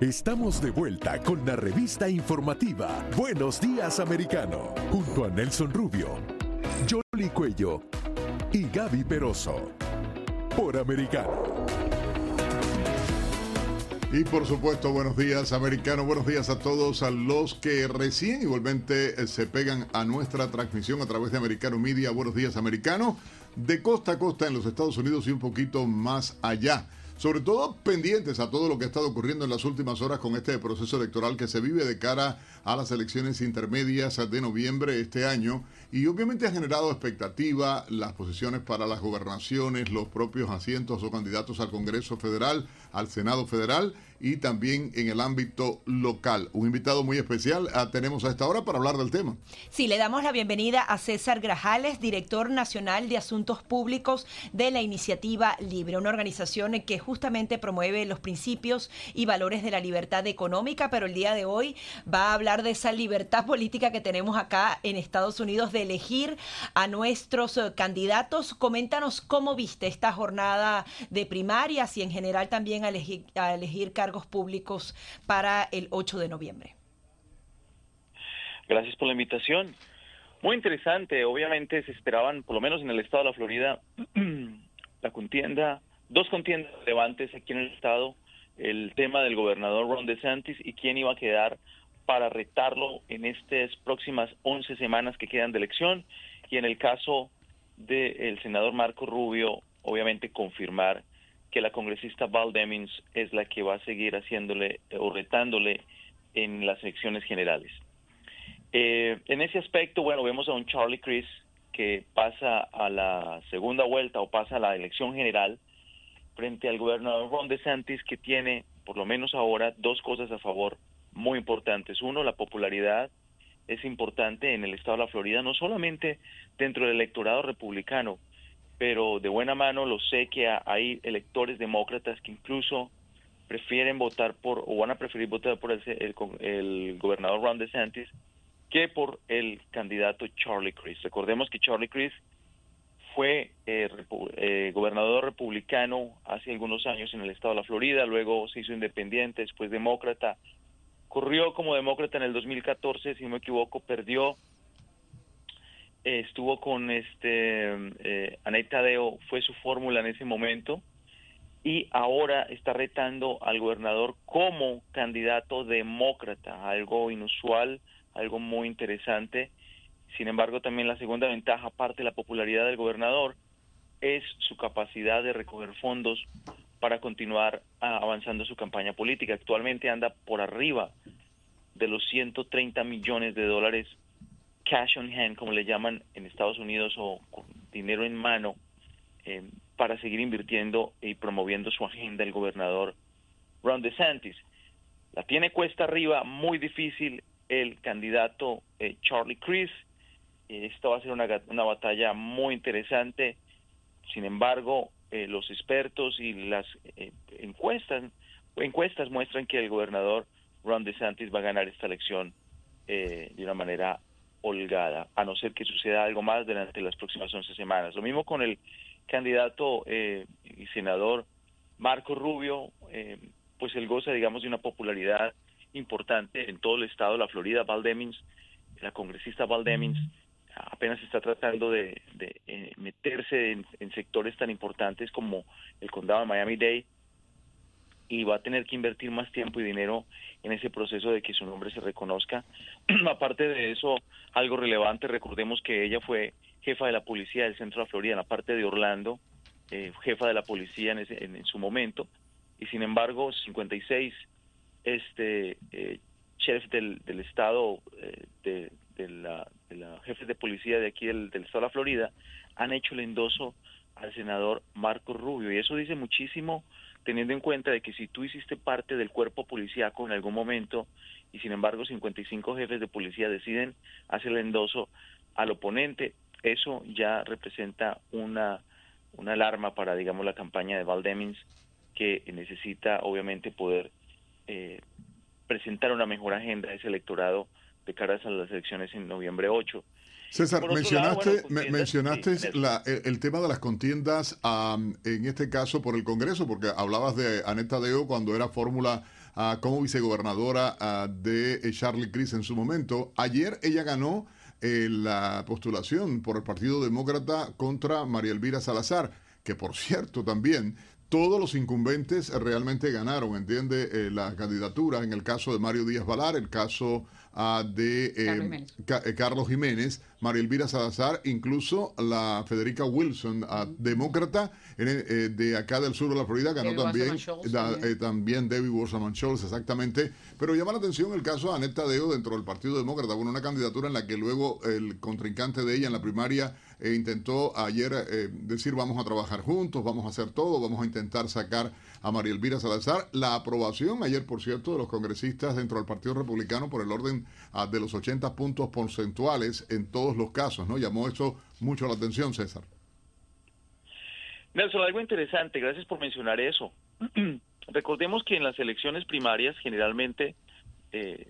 Estamos de vuelta con la revista informativa Buenos Días Americano, junto a Nelson Rubio, Jolly Cuello y Gaby Peroso, por Americano. Y por supuesto, buenos días, americano. Buenos días a todos, a los que recién igualmente eh, se pegan a nuestra transmisión a través de Americano Media. Buenos días, americano. De costa a costa en los Estados Unidos y un poquito más allá sobre todo pendientes a todo lo que ha estado ocurriendo en las últimas horas con este proceso electoral que se vive de cara a las elecciones intermedias de noviembre de este año. Y obviamente ha generado expectativa las posiciones para las gobernaciones, los propios asientos o candidatos al Congreso Federal, al Senado Federal y también en el ámbito local. Un invitado muy especial ah, tenemos a esta hora para hablar del tema. Sí, le damos la bienvenida a César Grajales, director nacional de Asuntos Públicos de la Iniciativa Libre, una organización que justamente promueve los principios y valores de la libertad económica, pero el día de hoy va a hablar de esa libertad política que tenemos acá en Estados Unidos de elegir a nuestros eh, candidatos. Coméntanos cómo viste esta jornada de primarias y en general también a elegir, a elegir cargos públicos para el 8 de noviembre. Gracias por la invitación. Muy interesante. Obviamente se esperaban, por lo menos en el estado de la Florida, la contienda, dos contiendas relevantes aquí en el estado, el tema del gobernador Ron DeSantis y quién iba a quedar para retarlo en estas próximas 11 semanas que quedan de elección y en el caso del senador Marco Rubio, obviamente confirmar que la congresista Val Demings es la que va a seguir haciéndole o retándole en las elecciones generales. Eh, en ese aspecto, bueno, vemos a un Charlie Chris que pasa a la segunda vuelta o pasa a la elección general frente al gobernador Ron DeSantis que tiene, por lo menos ahora, dos cosas a favor muy importantes. Uno, la popularidad es importante en el estado de la Florida, no solamente dentro del electorado republicano, pero de buena mano lo sé que hay electores demócratas que incluso prefieren votar por o van a preferir votar por el, el, gobernador Ron DeSantis que por el candidato Charlie Crist. Recordemos que Charlie Crist fue eh, eh, gobernador republicano hace algunos años en el estado de la Florida, luego se hizo independiente, después demócrata, corrió como demócrata en el 2014, si no me equivoco, perdió estuvo con este eh, Tadeo, fue su fórmula en ese momento, y ahora está retando al gobernador como candidato demócrata, algo inusual, algo muy interesante. Sin embargo, también la segunda ventaja, aparte de la popularidad del gobernador, es su capacidad de recoger fondos para continuar ah, avanzando su campaña política. Actualmente anda por arriba de los 130 millones de dólares cash on hand, como le llaman en Estados Unidos, o con dinero en mano, eh, para seguir invirtiendo y promoviendo su agenda el gobernador Ron DeSantis. La tiene cuesta arriba, muy difícil el candidato eh, Charlie Crist. Esta va a ser una, una batalla muy interesante. Sin embargo, eh, los expertos y las encuestas, encuestas muestran que el gobernador Ron DeSantis va a ganar esta elección de una manera holgada, a no ser que suceda algo más durante las próximas 11 semanas. Lo mismo con el candidato eh, y senador Marco Rubio, eh, pues él goza, digamos, de una popularidad importante en todo el estado de la Florida. Val Demings, la congresista Val Demings, apenas está tratando de, eh, meterse en, en, sectores tan importantes como el condado de Miami-Dade y va a tener que invertir más tiempo y dinero en ese proceso de que su nombre se reconozca. Aparte de eso, algo relevante, recordemos que ella fue jefa de la policía del centro de Florida, en la parte de Orlando, eh, jefa de la policía en, ese, en, su momento, y sin embargo, 56 este, eh, chefs del, del estado, eh, de, de la jefe de policía de aquí del, del estado de la Florida, han hecho el endoso al senador Marco Rubio, y eso dice muchísimo teniendo en cuenta de que si tú hiciste parte del cuerpo policíaco en algún momento y sin embargo 55 jefes de policía deciden hacer el endoso al oponente, eso ya representa una, una alarma para, digamos, la campaña de Val Demings que necesita obviamente poder eh, presentar una mejor agenda a ese electorado de cara a las elecciones en noviembre 8. César, mencionaste, mencionaste el, tema de las contiendas, en este caso por el Congreso, porque hablabas de Aneta Deo cuando era fórmula como vicegobernadora de Charlie Cris en su momento. Ayer ella ganó la postulación por el Partido Demócrata contra María Elvira Salazar, que por cierto también todos los incumbentes realmente ganaron, entiende, eh, la candidatura. En el caso de Mario Díaz Valar, el caso ah, de eh, eh, Carlos, Jiménez. María Elvira Salazar, incluso la Federica Wilson, ah, demócrata de acá del sur de la Florida, ganó también, también. David Wasserman Schultz, exactamente. Pero llama la atención el caso de Aneta Deo dentro del Partido Demócrata, bueno, una candidatura en la que luego el contrincante de ella en la primaria e intentó ayer eh, decir vamos a trabajar juntos, vamos a hacer todo, vamos a intentar sacar a María Elvira Salazar. La aprobación ayer, por cierto, de los congresistas dentro del Partido Republicano por el orden ah, de los 80 puntos porcentuales en todos los casos, ¿no? Llamó eso mucho la atención, César. Nelson, algo interesante, gracias por mencionar eso. Recordemos que en las elecciones primarias generalmente eh,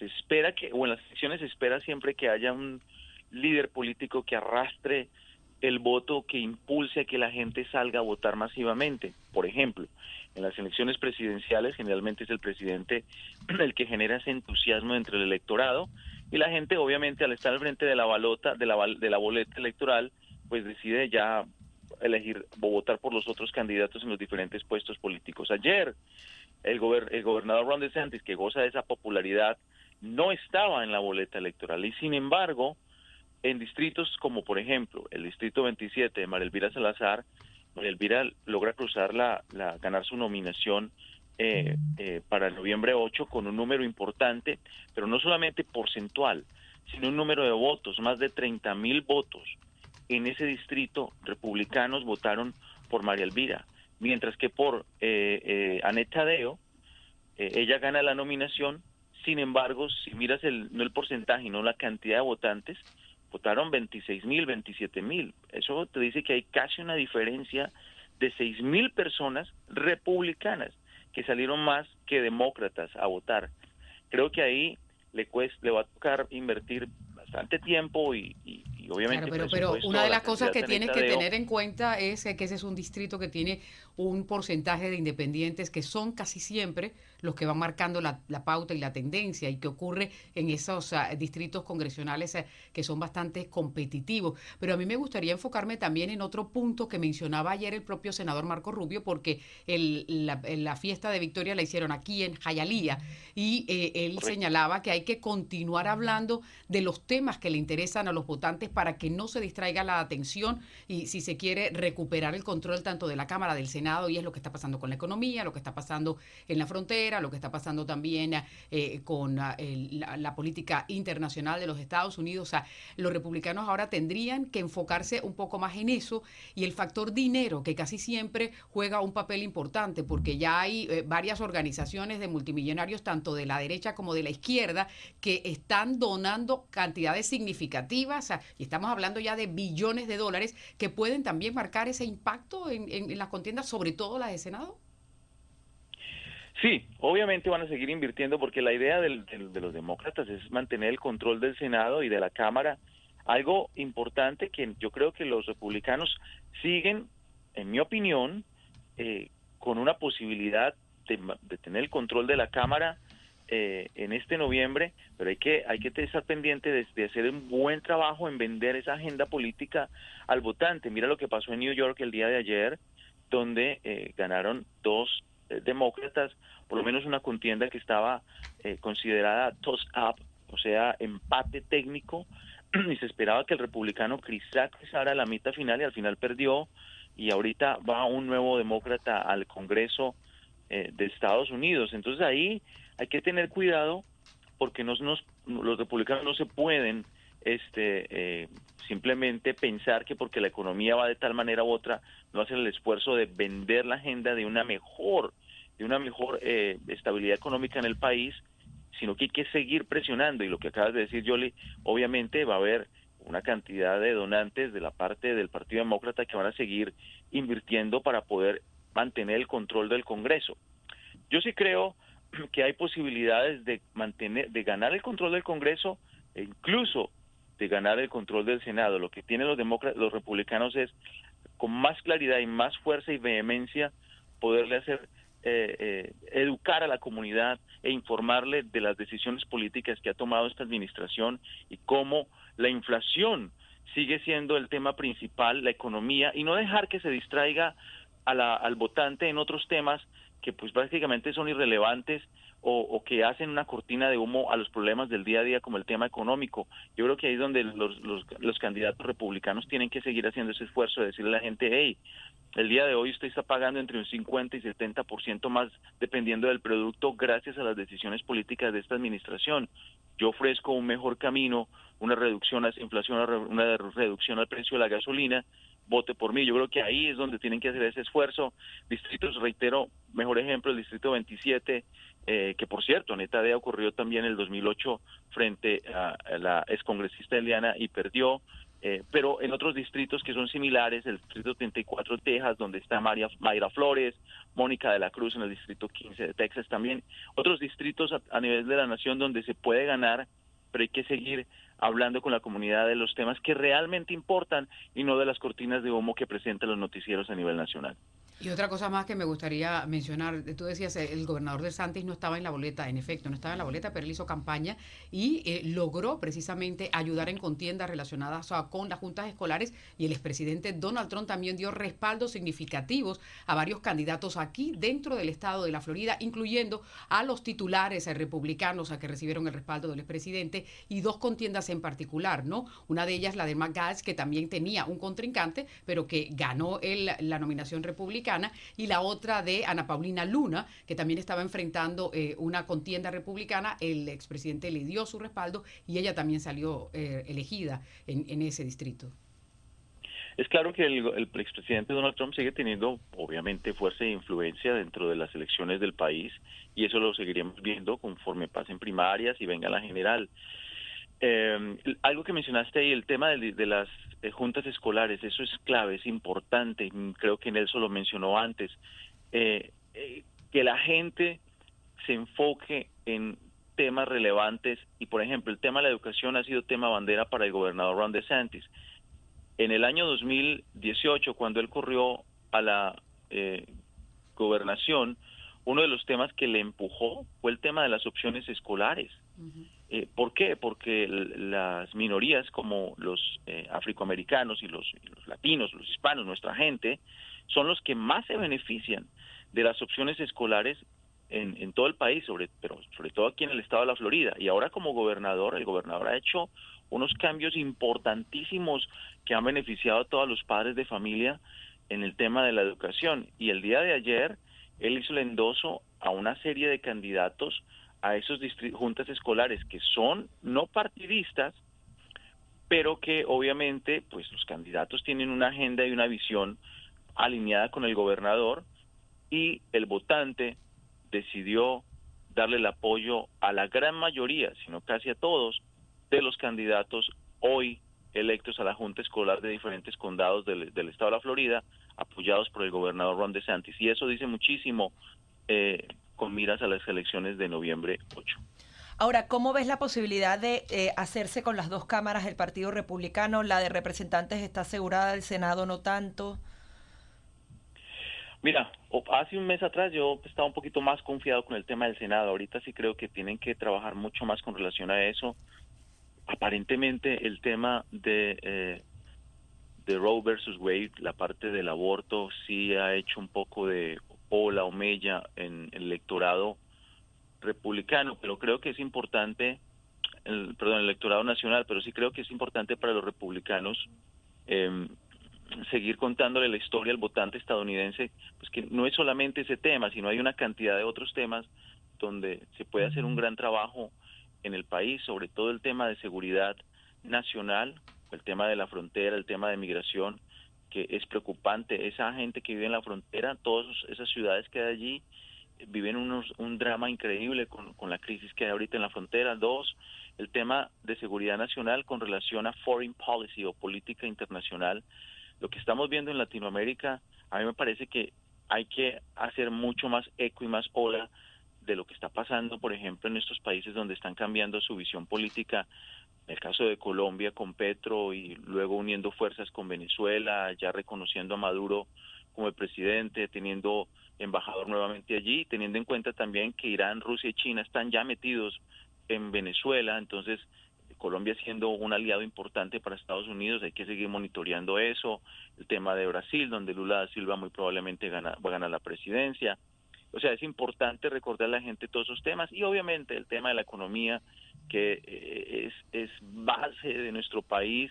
se espera que, o en las elecciones se espera siempre que haya un líder político que arrastre el voto que impulse a que la gente salga a votar masivamente. Por ejemplo, en las elecciones presidenciales generalmente es el presidente el que genera ese entusiasmo entre el electorado y la gente obviamente al estar al frente de la balota de la, de la boleta electoral pues decide ya elegir o votar por los otros candidatos en los diferentes puestos políticos. Ayer el, el gobernador Ron DeSantis que goza de esa popularidad no estaba en la boleta electoral y sin embargo en distritos como por ejemplo el distrito 27 de María Elvira Salazar, María Elvira logra cruzar la, la ganar su nominación eh, eh, para el noviembre 8 con un número importante, pero no solamente porcentual, sino un número de votos, más de 30 mil votos. En ese distrito, republicanos votaron por María Elvira, mientras que por eh, eh Aneta Deo, ella gana la nominación, sin embargo, si miras el, no el porcentaje, no la cantidad de votantes, votaron 26 mil, 27 mil. Eso te dice que hay casi una diferencia de 6 mil personas republicanas que salieron más que demócratas a votar. Creo que ahí le, cuesta, le va a tocar invertir bastante tiempo y, obviamente... pero, pero una de las cosas que tienes que tener en cuenta es que ese es un distrito que tiene un porcentaje de independientes que son casi siempre los que van marcando la, pauta y la tendencia y que ocurre en esos distritos congresionales eh, que son bastante competitivos. Pero a mí me gustaría enfocarme también en otro punto que mencionaba ayer el propio senador Marco Rubio, porque el, la, fiesta de Victoria la hicieron aquí en Jayalía y eh, él señalaba que hay que continuar hablando de los temas que le interesan a los votantes para que no se distraiga la atención y si se quiere recuperar el control tanto de la Cámara del Senado y es lo que está pasando con la economía, lo que está pasando en la frontera, lo que está pasando también eh, con ah, la, política internacional de los Estados Unidos. O sea, los republicanos ahora tendrían que enfocarse un poco más en eso y el factor dinero, que casi siempre juega un papel importante, porque ya hay eh, varias organizaciones de multimillonarios, tanto de la derecha como de la izquierda, que están donando cantidades significativas, y estamos hablando ya de billones de dólares, que pueden también marcar ese impacto en, en, en las contiendas sobre todo la de Senado? Sí, obviamente van a seguir invirtiendo porque la idea de los demócratas es mantener el control del Senado y de la Cámara. Algo importante que yo creo que los republicanos siguen, en mi opinión, eh, con una posibilidad de, tener el control de la Cámara eh, en este noviembre, pero hay que hay que estar pendiente de, de, hacer un buen trabajo en vender esa agenda política al votante. Mira lo que pasó en New York el día de ayer, donde eh, ganaron dos demócratas, por lo menos una contienda que estaba eh, considerada toss-up, o sea, empate técnico, y se esperaba que el republicano Chris a la mitad final y al final perdió, y ahorita va un nuevo demócrata al Congreso de Estados Unidos. Entonces ahí hay que tener cuidado porque nos, los republicanos no se pueden este eh, simplemente pensar que porque la economía va de tal manera u otra no hacen el esfuerzo de vender la agenda de una mejor de una mejor eh, estabilidad económica en el país sino que hay que seguir presionando. Y lo que acabas de decir Yoli obviamente va a haber una cantidad de donantes de la parte del Partido Demócrata que van a seguir invirtiendo para poder mantener el control del Congreso. Yo sí creo que hay posibilidades de mantener de ganar el control del Congreso e incluso de ganar el control del Senado. Lo que tienen los los republicanos es con más claridad y más fuerza y vehemencia poderle hacer eh, eh, educar a la comunidad e informarle de las decisiones políticas que ha tomado esta administración y cómo la inflación sigue siendo el tema principal, la economía, y no dejar que se distraiga al votante en otros temas que pues prácticamente son irrelevantes o, que hacen una cortina de humo a los problemas del día a día como el tema económico. Yo creo que ahí es donde los, los, los candidatos republicanos tienen que seguir haciendo ese esfuerzo de decirle a la gente, hey, el día de hoy usted está pagando entre un 50 y 70% más dependiendo del producto gracias a las decisiones políticas de esta administración. Yo ofrezco un mejor camino, una reducción a esa inflación, una reducción al precio de la gasolina, vote por mí. Yo creo que ahí es donde tienen que hacer ese esfuerzo. Distritos, reitero, mejor ejemplo, el distrito 27, eh, que por cierto, Neta de ocurrió también en el 2008 frente a, la excongresista Eliana y perdió. Eh, pero en otros distritos que son similares, el distrito 34 de Texas, donde está María, Mayra Flores, Mónica de la Cruz en el distrito 15 de Texas también, otros distritos a nivel de la nación donde se puede ganar, pero hay que seguir hablando con la comunidad de los temas que realmente importan y no de las cortinas de humo que presentan los noticieros a nivel nacional. Y otra cosa más que me gustaría mencionar, tú decías, el gobernador de Santis no estaba en la boleta, en efecto, no estaba en la boleta, pero él hizo campaña y eh, logró precisamente ayudar en contiendas relacionadas con las juntas escolares y el expresidente Donald Trump también dio respaldos significativos a varios candidatos aquí dentro del estado de la Florida, incluyendo a los titulares eh, republicanos a que recibieron el respaldo del expresidente y dos contiendas en particular, ¿no? Una de ellas, la de McGath, que también tenía un contrincante, pero que ganó el, la nominación republicana y la otra de Ana Paulina Luna, que también estaba enfrentando eh, una contienda republicana. El expresidente le dio su respaldo y ella también salió eh, elegida en, ese distrito. Es claro que el, el, expresidente Donald Trump sigue teniendo, obviamente, fuerza e influencia dentro de las elecciones del país y eso lo seguiremos viendo conforme pasen primarias y venga la general. Eh, algo que mencionaste ahí, el tema de, las eh, juntas escolares, eso es clave, es importante, creo que Nelson lo mencionó antes, eh, eh, que la gente se enfoque en temas relevantes y, por ejemplo, el tema de la educación ha sido tema bandera para el gobernador Ron DeSantis. En el año 2018, cuando él corrió a la gobernación, uno de los temas que le empujó fue el tema de las opciones escolares. Eh, ¿Por qué? Porque las minorías como los eh, afroamericanos y los, latinos, los hispanos, nuestra gente, son los que más se benefician de las opciones escolares en, todo el país, sobre, pero sobre todo aquí en el estado de la Florida. Y ahora como gobernador, el gobernador ha hecho unos cambios importantísimos que han beneficiado a todos los padres de familia en el tema de la educación. Y el día de ayer, él hizo el endoso a una serie de candidatos a esos juntas escolares que son no partidistas, pero que obviamente pues los candidatos tienen una agenda y una visión alineada con el gobernador y el votante decidió darle el apoyo a la gran mayoría, sino casi a todos, de los candidatos hoy electos a la Junta Escolar de diferentes condados del, estado de la Florida, apoyados por el gobernador Ron DeSantis. Y eso dice muchísimo eh, con miras a las elecciones de noviembre 8. Ahora, ¿cómo ves la posibilidad de eh, hacerse con las dos cámaras del Partido Republicano? La de representantes está asegurada, el Senado no tanto. Mira, hace un mes atrás yo estaba un poquito más confiado con el tema del Senado. Ahorita sí creo que tienen que trabajar mucho más con relación a eso. Aparentemente el tema de, eh, de Roe versus Wade, la parte del aborto, sí ha hecho un poco de o la Omeya en el electorado republicano, pero creo que es importante, el, perdón, el electorado nacional, pero sí creo que es importante para los republicanos em, seguir contándole la historia al votante estadounidense, pues que no es solamente ese tema, sino hay una cantidad de otros temas donde se puede hacer un gran trabajo en el país, sobre todo el tema de seguridad nacional, el tema de la frontera, el tema de migración, que es preocupante. Esa gente que vive en la frontera, todas esas ciudades que hay allí, viven unos, un drama increíble con, con la crisis que hay ahorita en la frontera. Dos, el tema de seguridad nacional con relación a foreign policy o política internacional. Lo que estamos viendo en Latinoamérica, a mí me parece que hay que hacer mucho más eco y más ola de lo que está pasando, por ejemplo, en estos países donde están cambiando su visión política el caso de Colombia con Petro y luego uniendo fuerzas con Venezuela, ya reconociendo a Maduro como presidente, teniendo embajador nuevamente allí, teniendo en cuenta también que Irán, Rusia y China están ya metidos en Venezuela, entonces Colombia siendo un aliado importante para Estados Unidos, hay que seguir monitoreando eso, el tema de Brasil, donde Lula da Silva muy probablemente gana, va a ganar la presidencia. O sea, es importante recordar a la gente todos esos temas y obviamente el tema de la economía, que eh, es, es base de nuestro país,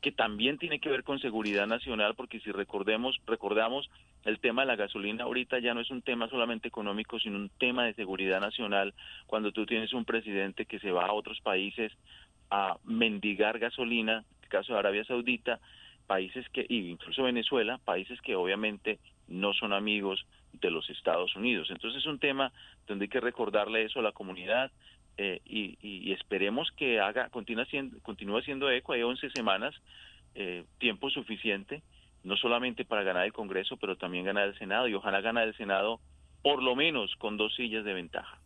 que también tiene que ver con seguridad nacional, porque si recordemos, recordamos el tema de la gasolina ahorita ya no es un tema solamente económico, sino un tema de seguridad nacional, cuando tú tienes un presidente que se va a otros países a mendigar gasolina, en el caso de Arabia Saudita, países que, incluso Venezuela, países que obviamente no son amigos de los Estados Unidos. Entonces es un tema donde hay que recordarle eso a la comunidad eh, y, esperemos que haga, continúe siendo, continúe haciendo eco. Hay 11 semanas, eh, tiempo suficiente, no solamente para ganar el Congreso, pero también ganar el Senado y ojalá ganar el Senado por lo menos con dos sillas de ventaja.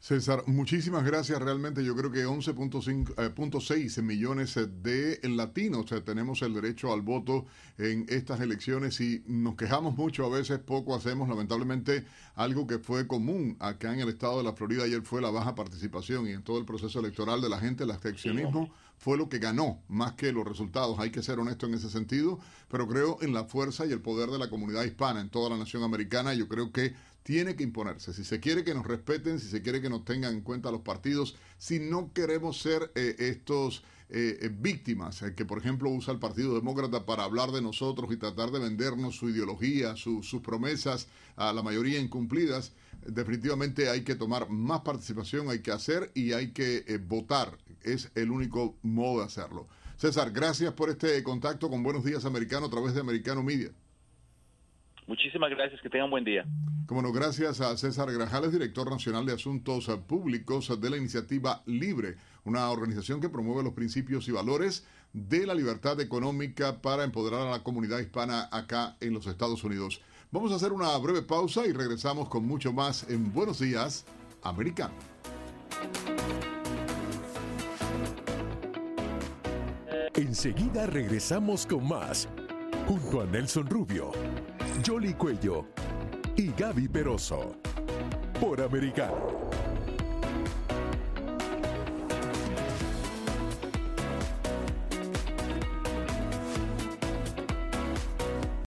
César, muchísimas gracias. Realmente yo creo que 11.6 eh, millones de latinos tenemos el derecho al voto en estas elecciones y nos quejamos mucho, a veces poco hacemos. Lamentablemente, algo que fue común acá en el estado de la Florida ayer fue la baja participación y en todo el proceso electoral de la gente, el abstencionismo fue lo que ganó más que los resultados. Hay que ser honesto en ese sentido, pero creo en la fuerza y el poder de la comunidad hispana en toda la nación americana. Yo creo que tiene que imponerse. Si se quiere que nos respeten, si se quiere que nos tengan en cuenta los partidos, si no queremos ser eh, estos eh, eh, víctimas, que por ejemplo usa el Partido Demócrata para hablar de nosotros y tratar de vendernos su ideología, sus promesas, a la mayoría incumplidas, definitivamente hay que tomar más participación, hay que hacer y hay que votar. Es el único modo de hacerlo. César, gracias por este contacto con Buenos Días Americano a través de Americano Media. Muchísimas gracias, que tengan buen día. Como no, gracias a César Grajales, director nacional de Asuntos Públicos de la Iniciativa Libre, una organización que promueve los principios y valores de la libertad económica para empoderar a la comunidad hispana acá en los Estados Unidos. Vamos a hacer una breve pausa y regresamos con mucho más en Buenos Días, Americano. Enseguida regresamos con más, junto a Nelson Rubio Jolly Cuello y Gaby Peroso. Por Americano.